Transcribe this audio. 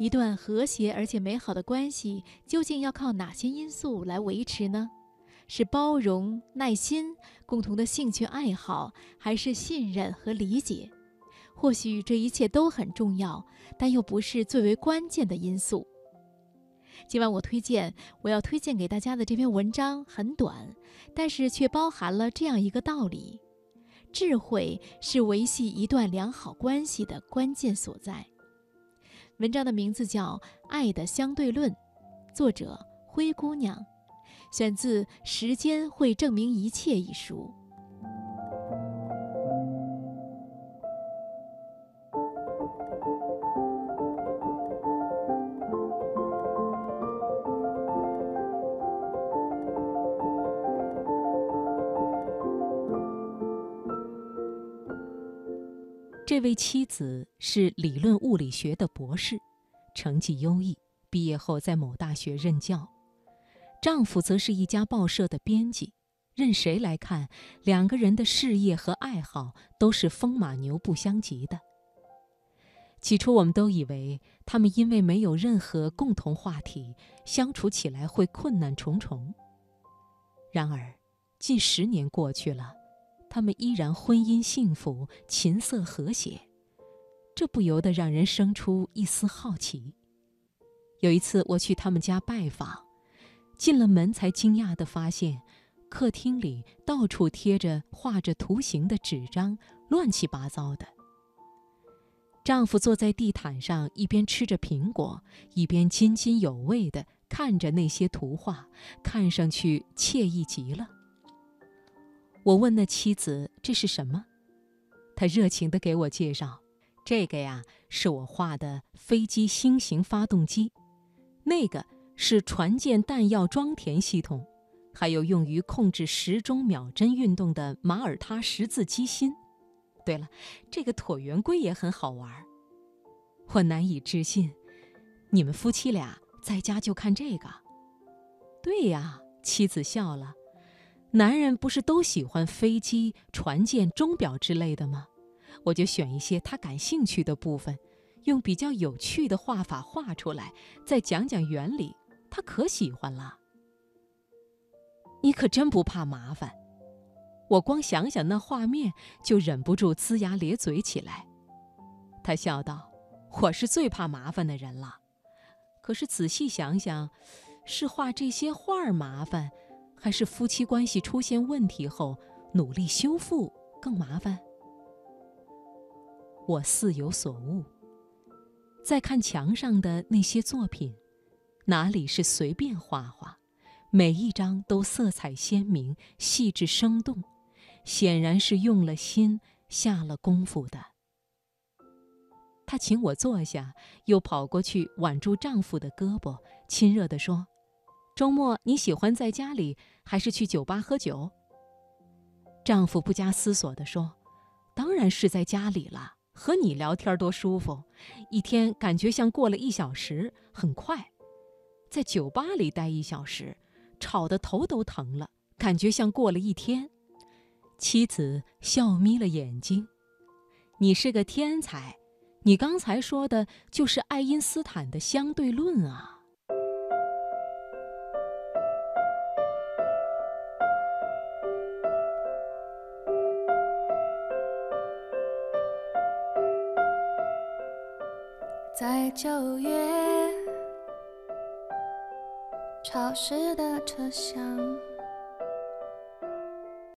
一段和谐而且美好的关系究竟要靠哪些因素来维持呢？是包容、耐心、共同的兴趣爱好，还是信任和理解？或许这一切都很重要，但又不是最为关键的因素。今晚我推荐，我要推荐给大家的这篇文章很短，但是却包含了这样一个道理：智慧是维系一段良好关系的关键所在。文章的名字叫《爱的相对论》，作者灰姑娘，选自《时间会证明一切》一书。这位妻子是理论物理学的博士，成绩优异，毕业后在某大学任教。丈夫则是一家报社的编辑，任谁来看，两个人的事业和爱好都是风马牛不相及的。起初，我们都以为他们因为没有任何共同话题，相处起来会困难重重。然而，近十年过去了。他们依然婚姻幸福，琴瑟和谐，这不由得让人生出一丝好奇。有一次我去他们家拜访，进了门才惊讶地发现，客厅里到处贴着画着图形的纸张，乱七八糟的。丈夫坐在地毯上，一边吃着苹果，一边津津有味地看着那些图画，看上去惬意极了。我问那妻子：“这是什么？”他热情地给我介绍：“这个呀，是我画的飞机新型发动机；那个是船舰弹药装填系统；还有用于控制时钟秒针运动的马耳他十字机芯。对了，这个椭圆规也很好玩。”我难以置信：“你们夫妻俩在家就看这个？”“对呀。”妻子笑了。男人不是都喜欢飞机、船舰、钟表之类的吗？我就选一些他感兴趣的部分，用比较有趣的画法画出来，再讲讲原理，他可喜欢了。你可真不怕麻烦，我光想想那画面就忍不住龇牙咧嘴起来。他笑道：“我是最怕麻烦的人了。可是仔细想想，是画这些画儿麻烦。”还是夫妻关系出现问题后努力修复更麻烦。我似有所悟。再看墙上的那些作品，哪里是随便画画？每一张都色彩鲜明、细致生动，显然是用了心、下了功夫的。她请我坐下，又跑过去挽住丈夫的胳膊，亲热地说。周末你喜欢在家里还是去酒吧喝酒？丈夫不加思索地说：“当然是在家里了，和你聊天多舒服，一天感觉像过了一小时，很快。在酒吧里待一小时，吵得头都疼了，感觉像过了一天。”妻子笑眯了眼睛：“你是个天才，你刚才说的就是爱因斯坦的相对论啊。”在九月，潮湿的车厢。